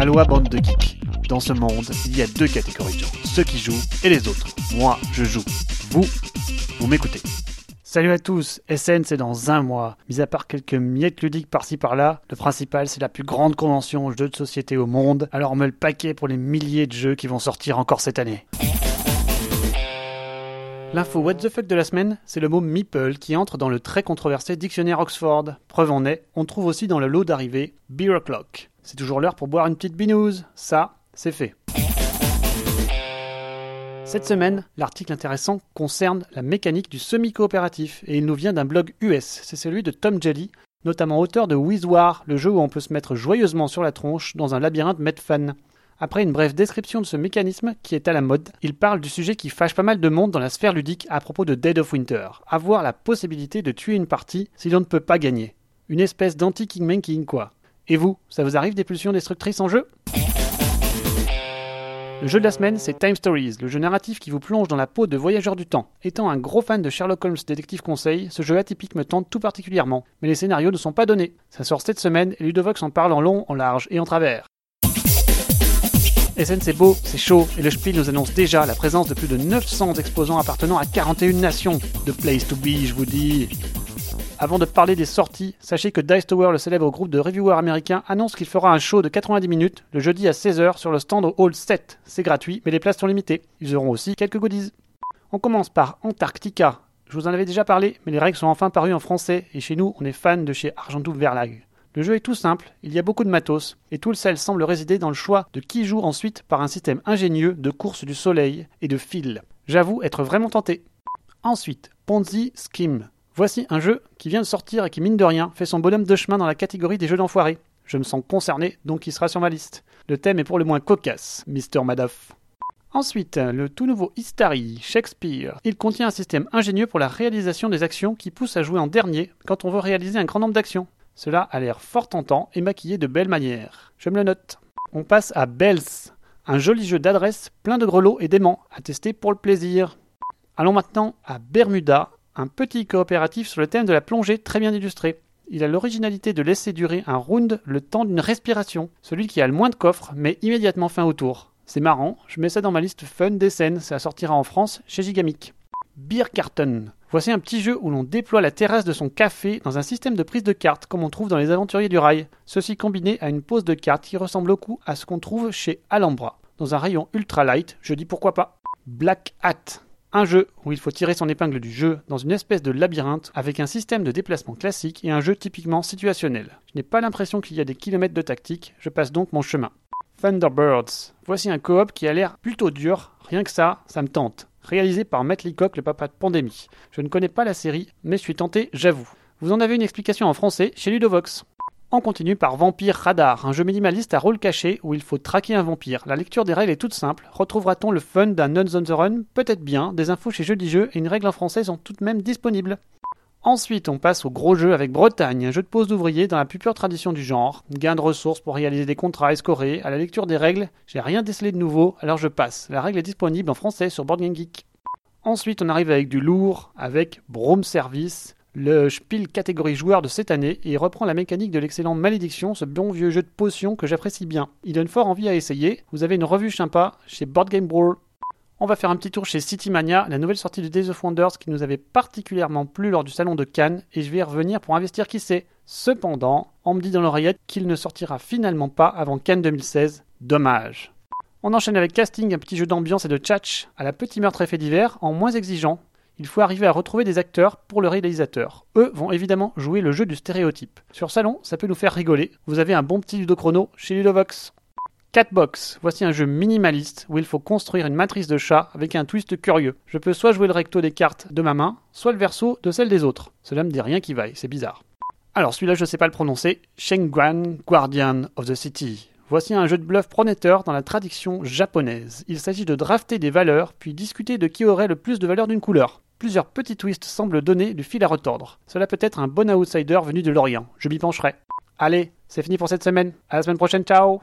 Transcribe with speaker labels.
Speaker 1: Aloha bande de geeks. Dans ce monde, il y a deux catégories de gens, ceux qui jouent et les autres. Moi, je joue. Vous, vous m'écoutez. Salut à tous, SN c'est dans un mois. Mis à part quelques miettes ludiques par-ci par-là, le principal c'est la plus grande convention jeux de société au monde, alors on met le paquet pour les milliers de jeux qui vont sortir encore cette année. L'info what the fuck de la semaine, c'est le mot meeple qui entre dans le très controversé dictionnaire Oxford. Preuve en est, on trouve aussi dans le lot d'arrivée Beer O'Clock. C'est toujours l'heure pour boire une petite binouze. Ça, c'est fait. Cette semaine, l'article intéressant concerne la mécanique du semi-coopératif et il nous vient d'un blog US. C'est celui de Tom Jelly, notamment auteur de Wizwar, le jeu où on peut se mettre joyeusement sur la tronche dans un labyrinthe Medfan. Après une brève description de ce mécanisme qui est à la mode, il parle du sujet qui fâche pas mal de monde dans la sphère ludique à propos de Dead of Winter, avoir la possibilité de tuer une partie si l'on ne peut pas gagner. Une espèce d'anti-Kingmaking quoi. Et vous, ça vous arrive des pulsions destructrices en jeu? Le jeu de la semaine, c'est Time Stories, le jeu narratif qui vous plonge dans la peau de voyageurs du temps. Étant un gros fan de Sherlock Holmes Détective Conseil, ce jeu atypique me tente tout particulièrement, mais les scénarios ne sont pas donnés. Ça sort cette semaine et Ludovox en parle en long, en large et en travers. SN c'est beau, c'est chaud, et le Spiel nous annonce déjà la présence de plus de 900 exposants appartenant à 41 nations. The place to be, je vous dis. Avant de parler des sorties, sachez que Dice Tower, le célèbre groupe de reviewers américains, annonce qu'il fera un show de 90 minutes le jeudi à 16h sur le stand au Hall 7. C'est gratuit, mais les places sont limitées. Ils auront aussi quelques goodies. On commence par Antarctica. Je vous en avais déjà parlé, mais les règles sont enfin parues en français, et chez nous, on est fan de chez Argentou Verlag. Le jeu est tout simple, il y a beaucoup de matos, et tout le sel semble résider dans le choix de qui joue ensuite par un système ingénieux de course du soleil et de fil. J'avoue être vraiment tenté. Ensuite, Ponzi Scheme. Voici un jeu qui vient de sortir et qui, mine de rien, fait son bonhomme de chemin dans la catégorie des jeux d'enfoirés. Je me sens concerné, donc il sera sur ma liste. Le thème est pour le moins cocasse, Mr. Madoff. Ensuite, le tout nouveau Histary, Shakespeare. Il contient un système ingénieux pour la réalisation des actions qui pousse à jouer en dernier quand on veut réaliser un grand nombre d'actions. Cela a l'air fort tentant et maquillé de belle manière. Je me le note. On passe à Bells, un joli jeu d'adresse plein de grelots et d'aimants à tester pour le plaisir. Allons maintenant à Bermuda, un petit coopératif sur le thème de la plongée très bien illustré. Il a l'originalité de laisser durer un round le temps d'une respiration, celui qui a le moins de coffres, mais immédiatement fin au tour. C'est marrant, je mets ça dans ma liste fun des scènes, ça sortira en France chez Gigamic. Beer Carton. Voici un petit jeu où l'on déploie la terrasse de son café dans un système de prise de cartes comme on trouve dans les aventuriers du rail. Ceci combiné à une pose de cartes qui ressemble beaucoup à ce qu'on trouve chez Alhambra. Dans un rayon ultra light, je dis pourquoi pas. Black Hat. Un jeu où il faut tirer son épingle du jeu dans une espèce de labyrinthe avec un système de déplacement classique et un jeu typiquement situationnel. Je n'ai pas l'impression qu'il y a des kilomètres de tactique, je passe donc mon chemin. Thunderbirds. Voici un coop qui a l'air plutôt dur, rien que ça, ça me tente. Réalisé par Matt Leacock, le papa de Pandémie. Je ne connais pas la série, mais je suis tenté, j'avoue. Vous en avez une explication en français chez Ludovox. On continue par Vampire Radar, un jeu minimaliste à rôle caché où il faut traquer un vampire. La lecture des règles est toute simple. Retrouvera-t-on le fun d'un Nuns on the Run? Peut-être bien. Des infos chez Jeux Jeu et une règle en français sont tout de même disponibles. Ensuite, on passe au gros jeu avec Bretagne, un jeu de pose d'ouvriers dans la plus pure tradition du genre. Gain de ressources pour réaliser des contrats escorés. À la lecture des règles, j'ai rien décelé de nouveau, alors je passe. La règle est disponible en français sur Board Game Geek. Ensuite, on arrive avec du lourd, avec Brome Service, le Spiel catégorie joueur de cette année et il reprend la mécanique de l'excellent Malédiction, ce bon vieux jeu de potions que j'apprécie bien. Il donne fort envie à essayer. Vous avez une revue sympa chez Board Game Brawl. On va faire un petit tour chez City Mania, la nouvelle sortie de Days of Wonders qui nous avait particulièrement plu lors du salon de Cannes et je vais y revenir pour investir qui sait. Cependant, on me dit dans l'oreillette qu'il ne sortira finalement pas avant Cannes 2016. Dommage. On enchaîne avec Casting, un petit jeu d'ambiance et de tchatch à la petit meurtre effet divers en moins exigeant il faut arriver à retrouver des acteurs pour le réalisateur. Eux vont évidemment jouer le jeu du stéréotype. Sur Salon, ça peut nous faire rigoler. Vous avez un bon petit ludochrono chez Ludovox. Catbox, voici un jeu minimaliste où il faut construire une matrice de chat avec un twist curieux. Je peux soit jouer le recto des cartes de ma main, soit le verso de celle des autres. Cela me dit rien qui vaille, c'est bizarre. Alors celui-là je sais pas le prononcer, Shengguan Guardian of the City. Voici un jeu de bluff prometteur dans la tradition japonaise. Il s'agit de drafter des valeurs, puis discuter de qui aurait le plus de valeur d'une couleur. Plusieurs petits twists semblent donner du fil à retordre. Cela peut être un bon outsider venu de l'Orient. Je m'y pencherai. Allez, c'est fini pour cette semaine. À la semaine prochaine, ciao